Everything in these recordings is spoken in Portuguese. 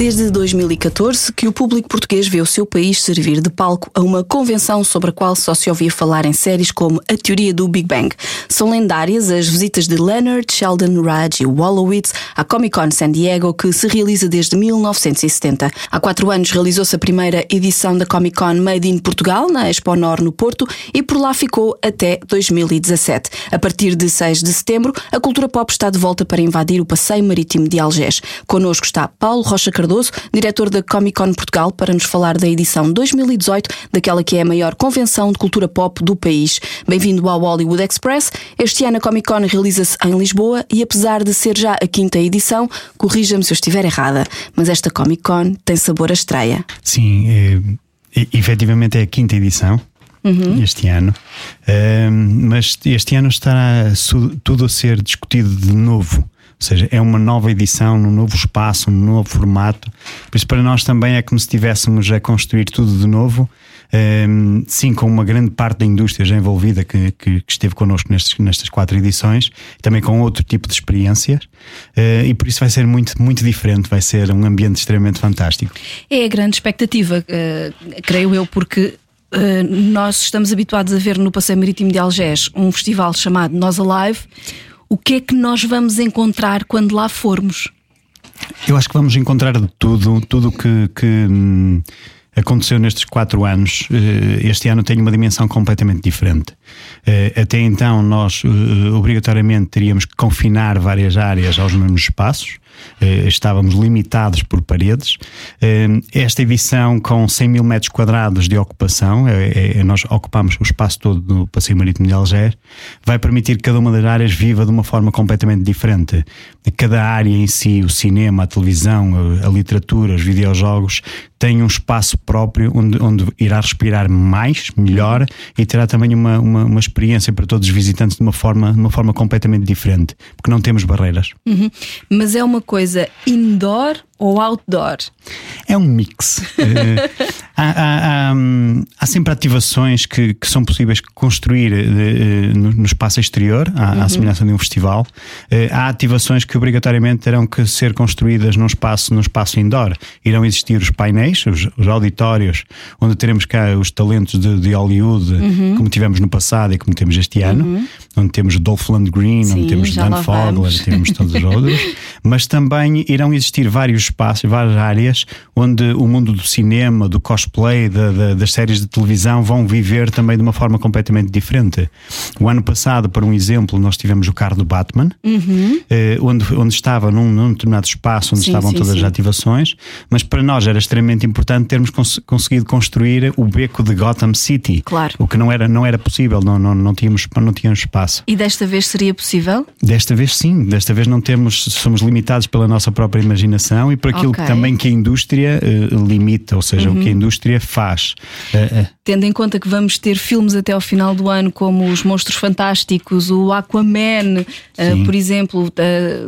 Desde 2014 que o público português vê o seu país servir de palco a uma convenção sobre a qual só se ouvia falar em séries como A Teoria do Big Bang. São lendárias as visitas de Leonard, Sheldon, Raj e Wolowitz à Comic Con San Diego, que se realiza desde 1970. Há quatro anos realizou-se a primeira edição da Comic Con Made in Portugal, na Expo Nor, no Porto, e por lá ficou até 2017. A partir de 6 de setembro, a cultura pop está de volta para invadir o passeio marítimo de Algés. Connosco está Paulo Rocha Cardoso Cardoso, diretor da Comic Con Portugal, para nos falar da edição 2018 daquela que é a maior convenção de cultura pop do país. Bem-vindo ao Hollywood Express. Este ano a Comic Con realiza-se em Lisboa e, apesar de ser já a quinta edição, corrija-me se eu estiver errada, mas esta Comic Con tem sabor a estreia. Sim, é, efetivamente é a quinta edição. Uhum. Este ano, mas este ano está tudo a ser discutido de novo. Ou seja, é uma nova edição, num novo espaço, num novo formato. Por isso, para nós também é como se estivéssemos a construir tudo de novo. Um, ehm, sim, com uma grande parte da indústria já envolvida que, que, que esteve connosco nestes, nestas quatro edições, também com outro tipo de experiências, uh, e por isso vai ser muito, muito diferente, vai ser um ambiente extremamente fantástico. É a grande expectativa, uh, creio eu, porque Uh, nós estamos habituados a ver no Passeio Marítimo de Algés um festival chamado Nós Alive, o que é que nós vamos encontrar quando lá formos? Eu acho que vamos encontrar de tudo, tudo que, que hum, aconteceu nestes quatro anos. Eh, este ano tem uma dimensão completamente diferente. Eh, até então, nós eh, obrigatoriamente teríamos que confinar várias áreas aos mesmos espaços. Eh, estávamos limitados por paredes. Eh, esta edição, com 100 mil metros quadrados de ocupação, é, é, nós ocupamos o espaço todo do Passeio Marítimo de Alger, vai permitir que cada uma das áreas viva de uma forma completamente diferente. Cada área em si, o cinema, a televisão, a, a literatura, os videojogos, tem um espaço próprio onde, onde irá respirar mais, melhor e terá também uma, uma, uma, experiência para todos os visitantes de uma forma, de uma forma completamente diferente, porque não temos barreiras. Uhum. Mas é uma coisa indoor ou outdoor? É um mix. uh, há, há, há, há, sempre ativações que, que são possíveis construir uh, no, no, espaço exterior, à, uhum. à, semelhança de um festival. Uh, há ativações que obrigatoriamente terão que ser construídas num espaço, num espaço indoor. Irão existir os painéis, os, os auditórios, onde teremos cá os talentos de, de Hollywood, uhum. como tivemos no passado e como temos este ano, uhum. onde temos Dolph Lundgren, Sim, onde temos Dan Fogler, temos todos os outros. Mas também irão existir vários espaços, várias áreas onde o mundo do cinema, do cosplay, da, da, das séries de televisão vão viver também de uma forma completamente diferente. O ano passado, por um exemplo, nós tivemos o carro do Batman, uhum. eh, onde, onde estava num, num determinado espaço onde sim, estavam sim, todas sim. as ativações, mas para nós era extremamente importante termos cons conseguido construir o beco de Gotham City. Claro. O que não era, não era possível, não, não, não, tínhamos, não tínhamos espaço. E desta vez seria possível? Desta vez sim, desta vez não temos, somos limitados pela nossa própria imaginação e por aquilo okay. que também que a indústria uh, limita, ou seja, uhum. o que a uhum. indústria faz. Uh, uh. Tendo em conta que vamos ter filmes até ao final do ano, como Os Monstros Fantásticos, o Aquaman, por exemplo,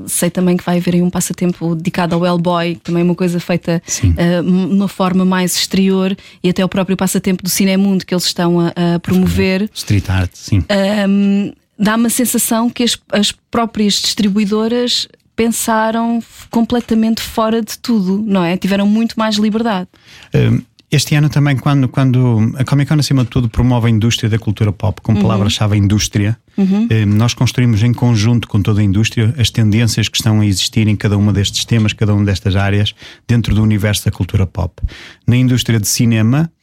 sei também que vai haver aí um passatempo dedicado ao Hellboy, também uma coisa feita de uma forma mais exterior, e até o próprio passatempo do Cinemundo que eles estão a, a promover. Street art, sim. Um, dá uma sensação que as, as próprias distribuidoras pensaram completamente fora de tudo, não é? Tiveram muito mais liberdade. Um, este ano também, quando, quando a Comic Con, acima de tudo, promove a indústria da cultura pop, com uhum. palavra-chave indústria, uhum. nós construímos em conjunto com toda a indústria as tendências que estão a existir em cada uma destes temas, cada uma destas áreas, dentro do universo da cultura pop. Na indústria de cinema, eh,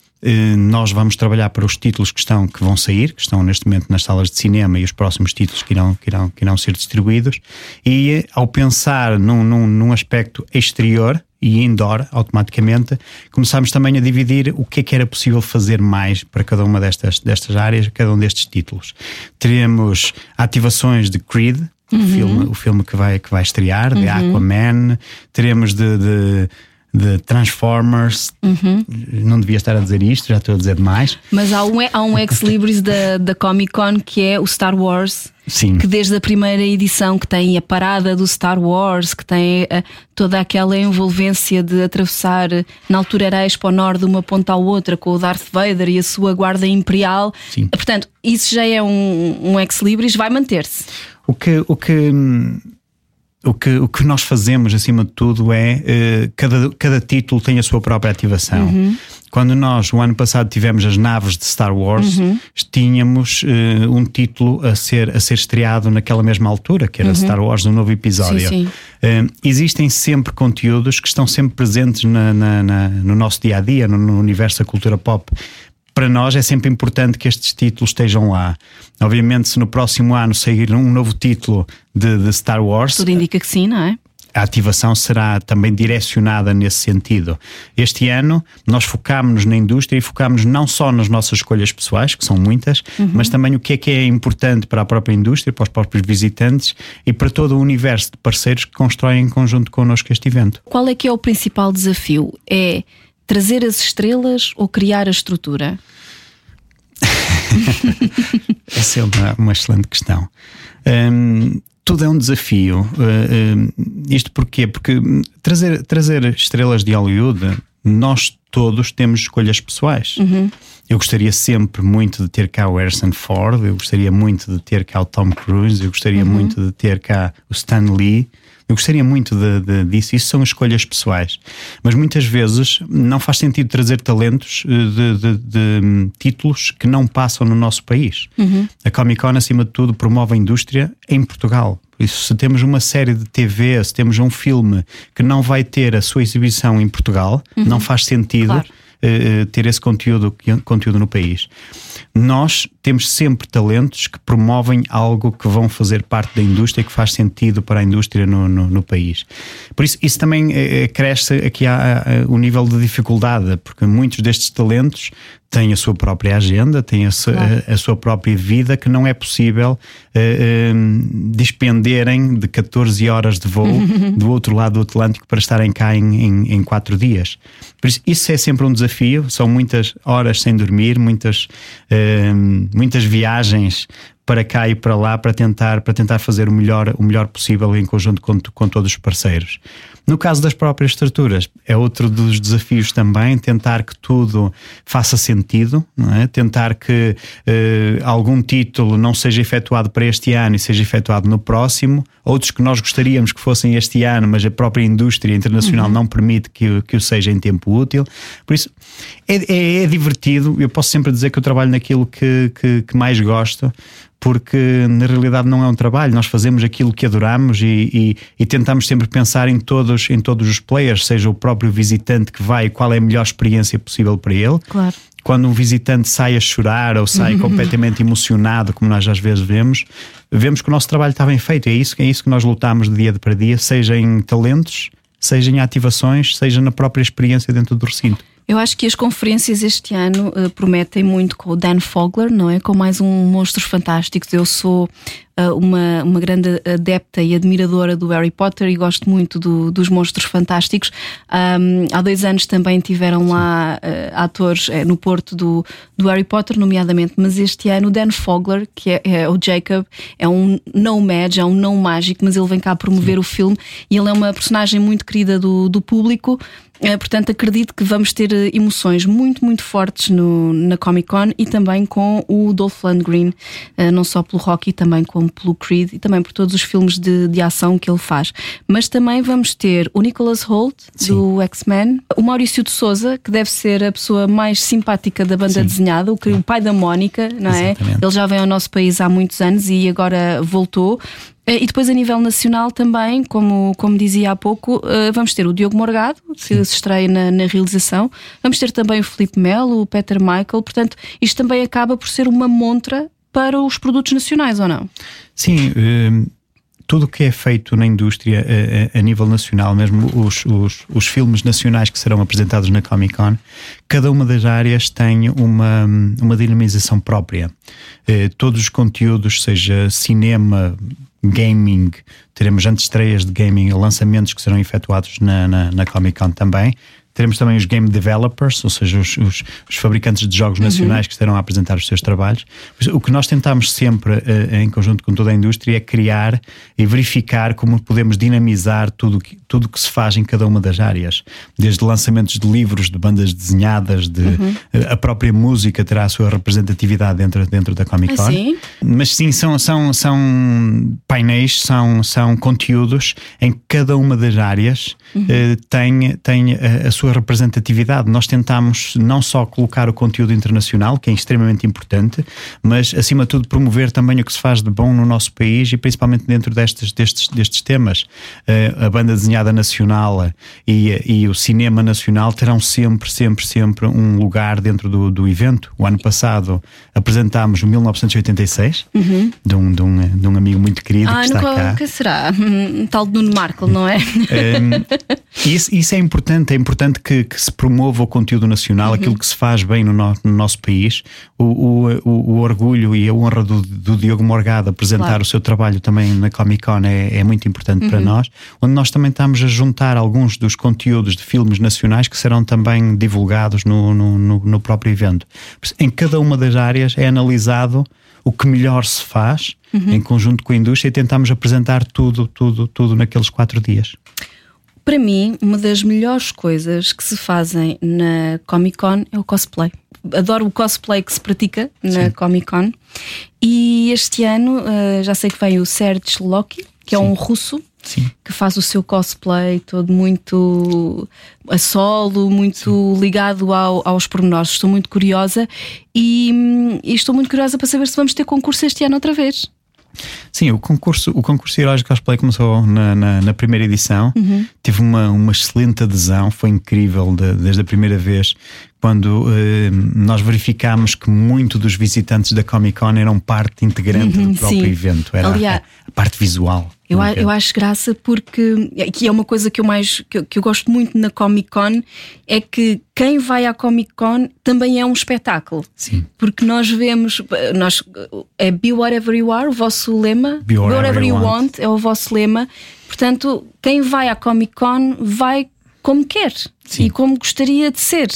nós vamos trabalhar para os títulos que estão que vão sair, que estão neste momento nas salas de cinema e os próximos títulos que irão, que irão, que irão ser distribuídos. E eh, ao pensar num, num, num aspecto exterior e indoor, automaticamente, começámos também a dividir o que é que era possível fazer mais para cada uma destas, destas áreas, cada um destes títulos. Teremos ativações de Creed, Uhum. O, filme, o filme que vai, que vai estrear, de uhum. Aquaman, teremos de, de de Transformers. Uhum. Não devia estar a dizer isto, já estou a dizer demais. Mas há um, há um ex-libris da, da Comic Con que é o Star Wars. Sim. Que desde a primeira edição que tem a parada do Star Wars, que tem uh, toda aquela envolvência de atravessar, na altura era Expo Norte de uma ponta à outra, com o Darth Vader e a sua guarda imperial. Sim. Portanto, isso já é um, um ex-libris, vai manter-se. O que, o que hum, o que, o que nós fazemos, acima de tudo, é uh, cada, cada título tem a sua própria ativação. Uhum. Quando nós, o ano passado, tivemos as naves de Star Wars, Uhum. tínhamos uh, um título a ser, a ser estreado naquela mesma altura, que era Star Wars, um novo episódio. Uhum. Sim, sim. Uh, existem sempre conteúdos que estão sempre presentes na, na- na- no nosso dia a dia, no, no universo da cultura pop. Para nós é sempre importante que estes títulos estejam lá. Obviamente, se no próximo ano sair um novo título de, de Star Wars, Tudo indica que sim, não é? a ativação será também direcionada nesse sentido. Este ano nós focámos-nos na indústria e focámos não só nas nossas escolhas pessoais, que são muitas, mas também o que é que é importante para a própria indústria, para os próprios visitantes e para todo o universo de parceiros que constroem em conjunto connosco este evento. Qual é que é o principal desafio? É trazer as estrelas ou criar a estrutura? Essa é uma, uma excelente questão. Hum, tudo é um desafio. Uh, hum, isto porquê? Porque trazer, trazer estrelas de Hollywood, nós todos temos escolhas pessoais. Eu gostaria sempre muito de ter cá o Harrison Ford, eu gostaria muito de ter cá o Tom Cruise, eu gostaria muito de ter cá o Stan Lee. Eu gostaria muito de, de- disso. Isso são escolhas pessoais. Mas muitas vezes não faz sentido trazer talentos eh, de, de- de, hum, títulos que não passam no nosso país. A Comic Con, acima de tudo, promove a indústria em Portugal. Por isso, se temos uma série de TV, se temos um filme que não vai ter a sua exibição em Portugal, não faz sentido Claro. Eh, ter esse conteúdo, conteúdo no país. Nós temos sempre talentos que promovem algo que vão fazer parte da indústria, que faz sentido para a indústria no, no, no país. Por isso, isso também eh, cresce aqui a- o nível de dificuldade, porque muitos destes talentos têm a sua própria agenda, têm a, su- Claro. a- a sua própria vida, que não é possível eh, eh, dispenderem de 14 horas de voo do outro lado do Atlântico para estarem cá em, em, em quatro dias. Por isso, isso é sempre um desafio, são muitas horas sem dormir, muitas, eh, muitas viagens para cá e para lá para tentar, para tentar fazer o melhor, o melhor possível em conjunto com, com todos os parceiros. No caso das próprias estruturas, é outro dos desafios também, tentar que tudo faça sentido, é? tentar que eh, algum título não seja efetuado para este ano e seja efetuado no próximo, outros que nós gostaríamos que fossem este ano, mas a própria indústria internacional não permite que, o- que o seja em tempo útil. Por isso, é, é- é divertido. Eu posso sempre dizer que eu trabalho naquilo que, que, que mais gosto, porque na realidade não é um trabalho, nós fazemos aquilo que adoramos e, e- e tentamos sempre pensar em todos, em todos os players, seja o próprio visitante que vai, qual é a melhor experiência possível para ele. Claro. Quando um visitante sai a chorar ou sai completamente emocionado, como nós às vezes vemos, vemos que o nosso trabalho está bem feito. É isso, é isso que nós lutamos de dia para dia, seja em talentos, seja em ativações, seja na própria experiência dentro do recinto. Eu acho que as conferências este ano eh, prometem muito com o Dan Fogler, não é? Com mais um Monstros Fantásticos. Eu sou eh, uma, uma grande adepta e admiradora do Harry Potter e gosto muito do- dos Monstros Fantásticos. Ahm, há dois anos também tiveram lá eh, atores eh, no Porto do, do Harry Potter, nomeadamente, mas este ano o Dan Fogler, que é, é o Jacob, é um não mage, é um não mágico, mas ele vem cá promover o filme e ele é uma personagem muito querida do, do público. Eh, portanto, acredito que vamos ter eh, emoções muito, muito fortes no, na Comic Con e também com o Dolph Lundgren, eh, não só pelo Rocky, também como pelo Creed e também por todos os filmes de, de ação que ele faz. Mas também vamos ter o Nicholas Holt, do X-Men, o Maurício de Souza, que deve ser a pessoa mais simpática da banda Sim. desenhada, o, que- o pai da Mónica, não é? Exatamente. Ele já vem ao nosso país há muitos anos e agora voltou. Eh, E depois, a nível nacional, também, como, como dizia há pouco, eh, vamos ter o Diogo Morgado, que se estreia na, na realização. Vamos ter também o Felipe Melo, o Peter Michael. Portanto, isto também acaba por ser uma montra para os produtos nacionais, ou não? Sim, hum, tudo o que é feito na indústria a, a- a nível nacional, mesmo os, os, os filmes nacionais que serão apresentados na Comic Con, cada uma das áreas tem uma, uma dinamização própria. Eh, todos os conteúdos, seja cinema, gaming, teremos antestreias de gaming, lançamentos que serão efetuados na, na, na Comic Con também. Teremos também os game developers, ou seja, os, os, os fabricantes de jogos nacionais que estarão a apresentar os seus trabalhos. O que nós tentamos sempre, eh, em conjunto com toda a indústria, é criar e verificar como podemos dinamizar tudo que, tudo que se faz em cada uma das áreas. Desde lançamentos de livros, de bandas desenhadas, de eh, a própria música terá a sua representatividade dentro, dentro da Comic Con. Ah, sim? Mas sim, são, são, são painéis, são, são conteúdos em que cada uma das áreas eh, tem, tem a, a sua representatividade. Nós tentamos não só colocar o conteúdo internacional, que é extremamente importante, mas acima de tudo promover também o que se faz de bom no nosso país e principalmente dentro destes, destes, destes temas. Eh, a banda desenhada nacional e, e o cinema nacional terão sempre, sempre, sempre um lugar dentro do, do evento. O ano passado apresentámos o 1986 de, um, de, um, de um amigo muito querido Ah, que está nunca, cá. que será? Um tal de Nuno Marco, não é? Um, isso, isso é importante, é importante que, que se promova o conteúdo nacional, aquilo que se faz bem no, no- no nosso país. O, o, o- o orgulho e a honra do, do Diogo Morgado apresentar Claro. o seu trabalho também na Comic Con é, é muito importante para nós, onde nós também estamos a juntar alguns dos conteúdos de filmes nacionais que serão também divulgados no, no, no- próprio evento. Em cada uma das áreas é analisado o que melhor se faz em conjunto com a indústria e tentamos apresentar tudo, tudo, tudo naqueles quatro dias. Para mim, uma das melhores coisas que se fazem na Comic Con é o cosplay. Adoro o cosplay que se pratica na Comic Con. E este ano eh, já sei que vem o Serge Loki, que é um russo Sim. que faz o seu cosplay todo muito a solo, muito ligado ao- aos pormenores. Estou muito curiosa e, hum, e estou muito curiosa para saber se vamos ter concurso este ano outra vez. Sim, o concurso, o concurso Heróis de Cosplay começou na, na, na primeira edição, teve uma, uma excelente adesão, foi incrível de- desde a primeira vez, quando eh, nós verificámos que muito dos visitantes da Comic Con eram parte integrante Uhum, do próprio sim. evento, era Aliás- a, a parte visual. Eu, evento. eu acho graça porque que é uma coisa que eu mais que, eu- que eu gosto muito na Comic Con é que quem vai à Comic Con também é um espetáculo. Sim. Porque nós vemos, nós é Be Whatever You Are, o vosso lema. Be whatever you want. é o vosso lema. Portanto, quem vai à Comic Con vai como quer Sim. e como gostaria de ser.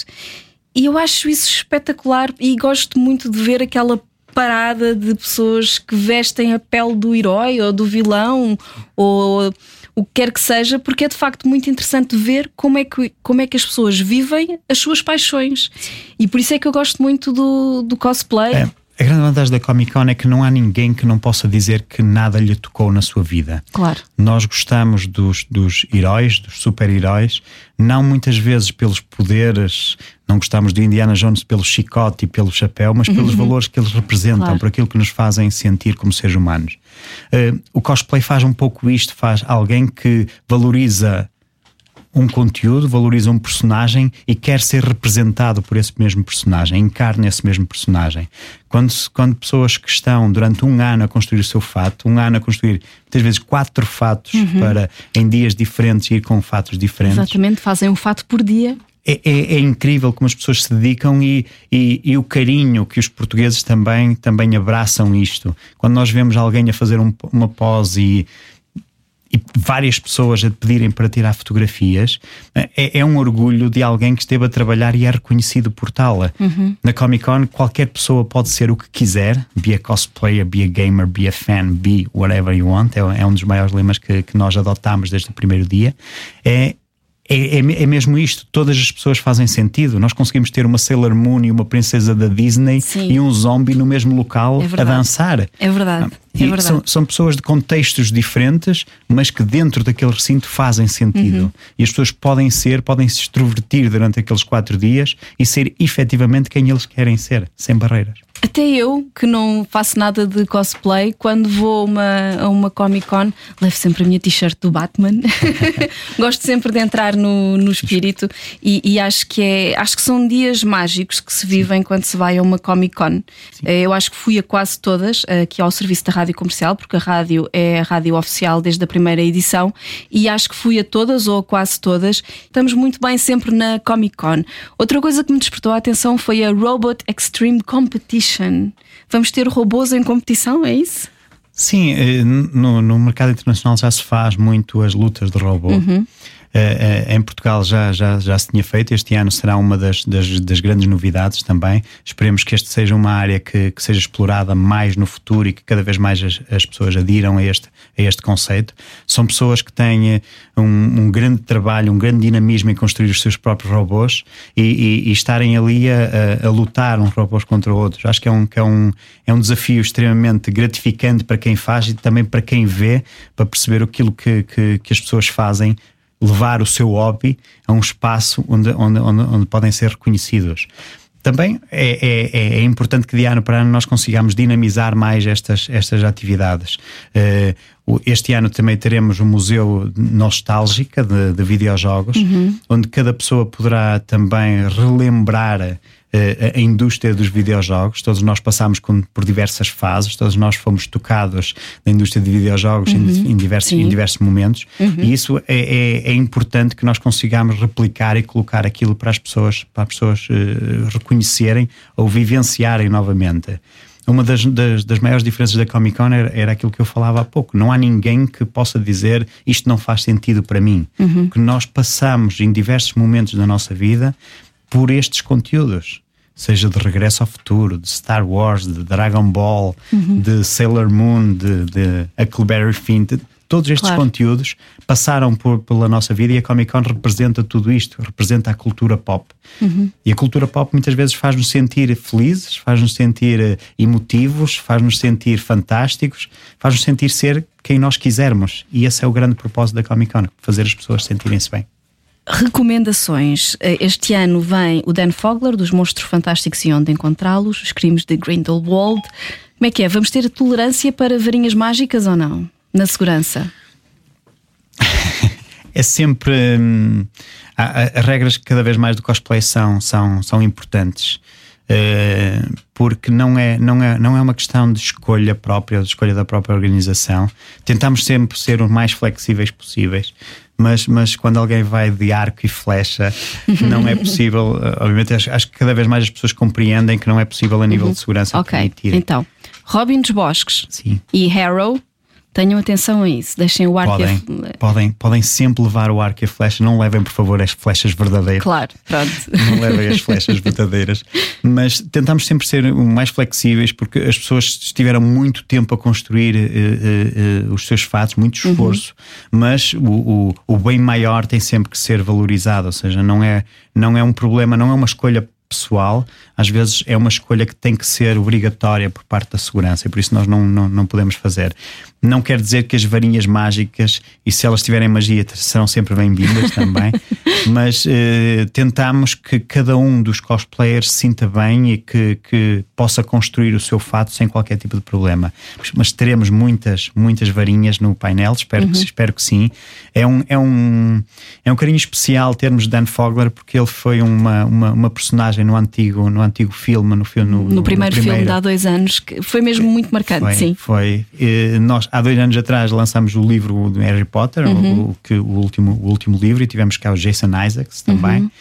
E eu acho isso espetacular e gosto muito de ver aquela parada de pessoas que vestem a pele do herói ou do vilão ou o que quer que seja, porque é de facto muito interessante ver como é que, como é que as pessoas vivem as suas paixões. E por isso é que eu gosto muito do, do cosplay. É, a grande vantagem da Comic Con é que não há ninguém que não possa dizer que nada lhe tocou na sua vida. Claro. Nós gostamos dos, dos heróis, dos super-heróis, não muitas vezes pelos poderes, não gostamos do Indiana Jones pelo chicote e pelo chapéu, mas pelos valores que eles representam, Claro. por aquilo que nos fazem sentir como seres humanos. Eh, o cosplay faz um pouco isto, faz alguém que valoriza um conteúdo, valoriza um personagem e quer ser representado por esse mesmo personagem, encarna esse mesmo personagem. Quando, quando pessoas que estão durante um ano a construir o seu fato, um ano a construir muitas vezes quatro fatos para em dias diferentes ir com fatos diferentes, Exatamente, fazem um fato por dia. é, é- é incrível como as pessoas se dedicam e, e- e o carinho que os portugueses também, também abraçam isto. Quando nós vemos alguém a fazer um- uma pose e, e várias pessoas a pedirem para tirar fotografias, é, é um orgulho de alguém que esteve a trabalhar e é reconhecido por tal. Na Comic Con, qualquer pessoa pode ser o que quiser, be a cosplayer, be a gamer, be a fan, be whatever you want. É, é um dos maiores lemas que, que nós adotámos desde o primeiro dia. É, é, é, é mesmo isto, todas as pessoas fazem sentido. Nós conseguimos ter uma Sailor Moon e uma princesa da Disney Sim. e um zombie no mesmo local É a dançar. É verdade. É E verdade. são, são pessoas de contextos diferentes, mas que dentro daquele recinto fazem sentido. Uhum. E as pessoas podem ser, podem se extrovertir durante aqueles quatro dias e ser efetivamente quem eles querem ser, sem barreiras. Até eu, que não faço nada de cosplay, quando vou a uma, a uma Comic Con, levo sempre a minha t-shirt do Batman. Gosto sempre de entrar no, no espírito e, e acho que é acho que são dias mágicos que se vivem quando se vai a uma Comic Con. Eh, Eu acho que fui a quase todas, aqui ao serviço da rádio comercial, porque a rádio é a rádio oficial desde a primeira edição, e acho que fui a todas ou a quase todas. Estamos muito bem sempre na Comic Con. Outra coisa que me despertou a atenção foi a Robot Extreme Competition. Vamos ter robôs em competição, é isso? Sim, eh, no, no mercado internacional já se faz muito as lutas de robô. Uhum. Uh, em Portugal já, já, já se tinha feito, este ano será uma das, das, das, grandes novidades também. Esperemos que este seja uma área que, que seja explorada mais no futuro e que cada vez mais as, as pessoas adiram a este, a este conceito. São pessoas que têm um, um, grande trabalho, um grande dinamismo em construir os seus próprios robôs e, e, e estarem ali a, a, a, lutar uns robôs contra outros. Acho que é um, que é, um, é um desafio extremamente gratificante para quem faz e também para quem vê, para perceber aquilo que, que, que as pessoas fazem levar o seu hobby a um espaço onde, onde, onde, onde podem ser reconhecidos. Também é, é, é, importante que de ano para ano nós consigamos dinamizar mais estas, estas atividades. Uh, este ano também teremos um museu nostálgica de, de videojogos, uhum. onde cada pessoa poderá também relembrar a indústria dos videojogos. Todos nós passamos por diversas fases, todos nós fomos tocados na indústria de videojogos uhum. em, diversos, em diversos momentos, uhum. e isso é, é, é, importante que nós consigamos replicar e colocar aquilo para as pessoas, para as pessoas uh, reconhecerem ou vivenciarem novamente. Uma das, das, das, maiores diferenças da Comic Con era, era, aquilo que eu falava há pouco. Não há ninguém que possa dizer isto não faz sentido para mim. Uhum. Que nós passamos em diversos momentos da nossa vida por estes conteúdos seja de Regresso ao Futuro, de Star Wars, de Dragon Ball, uhum. de Sailor Moon, de, de Huckleberry Finn, de, todos estes claro. conteúdos passaram por, pela nossa vida e a Comic Con representa tudo isto, representa a cultura pop. Uhum. E a cultura pop muitas vezes faz-nos sentir felizes, faz-nos sentir eh, emotivos, faz-nos sentir fantásticos, faz-nos sentir ser quem nós quisermos. E esse é o grande propósito da Comic Con, fazer as pessoas sentirem-se bem. Recomendações. Eh, este ano vem o Dan Fogler, dos Monstros Fantásticos e Onde Encontrá-los, os crimes de Grindelwald. Como é que é? Vamos ter tolerância para varinhas mágicas ou não? Na segurança? é sempre. Hum, as regras cada vez mais do cosplay são, são, são importantes. Uh, porque não é, não, é, não é uma questão de escolha própria, de escolha da própria organização. Tentamos sempre ser o mais flexíveis possíveis mas, mas quando alguém vai de arco e flecha, não é possível. Eh, obviamente, acho, acho, que cada vez mais as pessoas compreendem que não é possível a nível uhum. de segurança. Ok, permitir. então, Robin dos Bosques Sim. e Harrow Tenham atenção a isso, deixem o arco podem, a... podem, podem sempre levar o arco e a flecha, não levem, por favor, as flechas verdadeiras. Claro, pronto. Não levem as flechas verdadeiras. Mas tentamos sempre ser mais flexíveis, porque as pessoas estiveram muito tempo a construir uh, uh, uh, os seus fatos, muito uhum. esforço, uhum. mas o, o, o bem maior tem sempre que ser valorizado, ou seja, não é, não é um problema, não é uma escolha pessoal, às vezes é uma escolha que tem que ser obrigatória por parte da segurança e por isso nós não, não, não podemos fazer. Não quer dizer que as varinhas mágicas, e se elas tiverem magia, serão sempre bem-vindas também, mas eh, tentamos que cada um dos cosplayers se sinta bem e que, que possa construir o seu fato sem qualquer tipo de problema. Mas teremos muitas, muitas varinhas no painel, espero, uhum. que, espero que sim. É um, é, um, é um carinho especial termos Dan Fogler, porque ele foi uma, uma, uma personagem no antigo, no antigo filme, no, filme, no, no, primeiro, no filme de há dois anos, que foi mesmo muito marcante, foi, sim. Foi. E nós há dois anos atrás lançamos o livro do Harry Potter, uhum. o, que, o, último, o último livro, e tivemos cá o Jason Isaacs também. Uhum.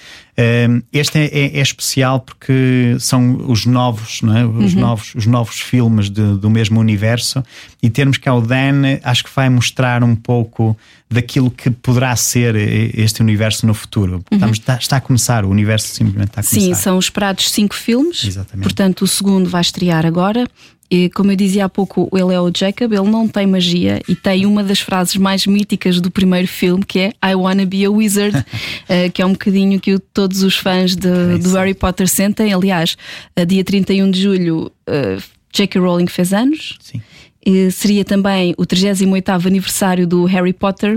Este é, é, é, especial porque são os novos, é? os, uhum. novos, os novos filmes de, do mesmo universo e termos cá o Dan acho que vai mostrar um pouco daquilo que poderá ser este universo no futuro. Uhum. Estamos, está, está, a começar, o universo simplesmente está a começar. Sim, são esperados cinco filmes. Exatamente. Portanto, o segundo vai estrear agora. E, como eu dizia há pouco, ele é o Jacob, ele não tem magia e tem uma das frases mais míticas do primeiro filme que é I wanna be a wizard, uh, que é um bocadinho que todos os fãs de, é do Harry Potter sentem. Aliás, a dia 31 de julho, uh, J.K. Rowling fez anos. Sim. E seria também o 38 aniversário do Harry Potter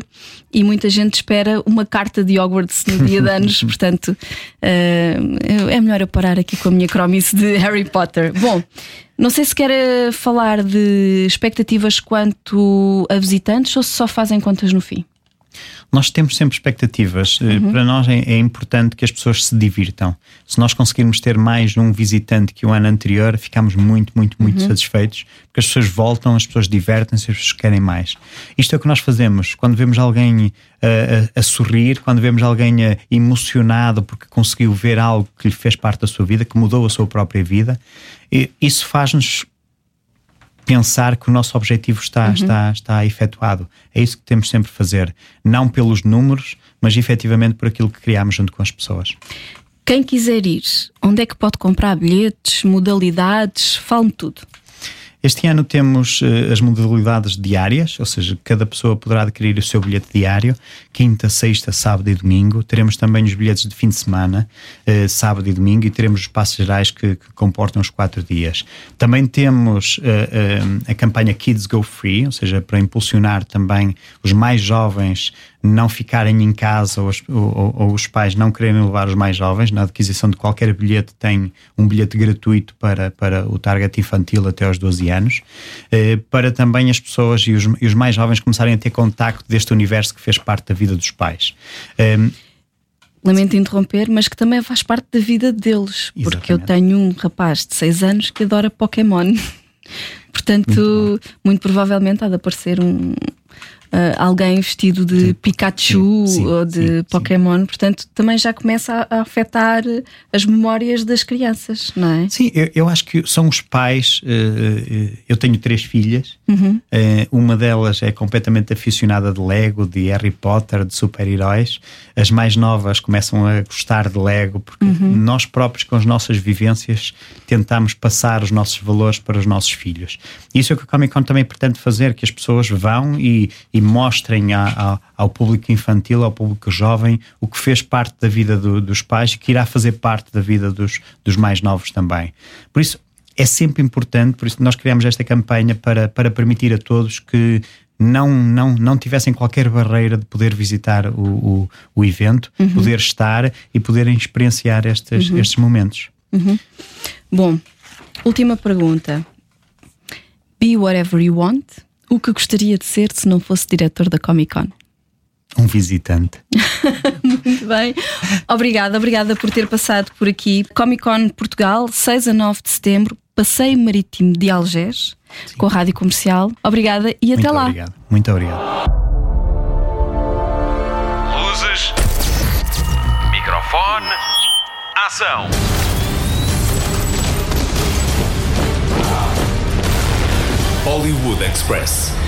e muita gente espera uma carta de Hogwarts no dia de anos, portanto uh, é melhor eu parar aqui com a minha cromice de Harry Potter. Bom, não sei se quer eh, falar de expectativas quanto a visitantes ou se só fazem contas no fim. Nós temos sempre expectativas. Eh, uhum. Para nós é, é, importante que as pessoas se divirtam. Se nós conseguirmos ter mais um visitante que o ano anterior, ficamos muito, muito, muito uhum. satisfeitos, porque as pessoas voltam, as pessoas divertem-se, as pessoas querem mais. Isto é o que nós fazemos quando vemos alguém a, eh, a, a sorrir, quando vemos alguém a, eh, emocionado porque conseguiu ver algo que lhe fez parte da sua vida, que mudou a sua própria vida. E isso faz-nos pensar que o nosso objetivo está, está, está efetuado. É isso que temos sempre a fazer. Não pelos números, mas efetivamente por aquilo que criamos junto com as pessoas. Quem quiser ir, onde é que pode comprar bilhetes, modalidades? Fale-me tudo. Este ano temos uh, as modalidades diárias, ou seja, cada pessoa poderá adquirir o seu bilhete diário, quinta, sexta, sábado e domingo. Teremos também os bilhetes de fim de semana, uh, sábado e domingo, e teremos os passos gerais que, que comportam os quatro dias. Também temos uh, a campanha Kids Go Free, ou seja, para impulsionar também os mais jovens não ficarem em casa ou, ou, ou, os pais não quererem levar os mais jovens. Na aquisição de qualquer bilhete tem um bilhete gratuito para, para o target infantil até aos 12 anos, eh, para também as pessoas e os, e os, mais jovens começarem a ter contacto deste universo que fez parte da vida dos pais. Eh, Lamento interromper, mas que também faz parte da vida deles, Exatamente. porque eu tenho um rapaz de 6 anos que adora Pokémon. Portanto, muito, muito provavelmente há de aparecer um, alguém vestido de Pikachu sim, sim, ou de sim, Pokémon, portanto também já começa a, afetar as memórias das crianças, não é? Sim, eu, eu acho que são os pais. Uh, eu tenho três filhas, uhum. uh, uma delas é completamente aficionada de Lego, de Harry Potter, de super-heróis. As mais novas começam a gostar de Lego porque uhum. nós próprios, com as nossas vivências, tentamos passar os nossos valores para os nossos filhos. Isso é o que a Comic Con também pretende fazer, que as pessoas vão e, e mostrem a, a, ao público infantil, ao público jovem, o que fez parte da vida do, dos pais e que irá fazer parte da vida dos, dos mais novos também. Por isso, é sempre importante, por isso nós criamos esta campanha para, para permitir a todos que não, não, não tivessem qualquer barreira de poder visitar o, o, o evento, uhum. poder estar e poderem experienciar estes, uhum. estes momentos. Uhum. Bom, última pergunta. Be whatever you want o que gostaria de ser se não fosse diretor da Comic Con? Um visitante. Muito bem. Obrigada, obrigada por ter passado por aqui. Comic Con Portugal, 6 a 9 de setembro, Passeio Marítimo de Algés, Sim. com a Rádio Comercial. Obrigada e Muito até lá. Obrigado. Muito obrigado. Luzes, microfone, ação. Hollywood Express.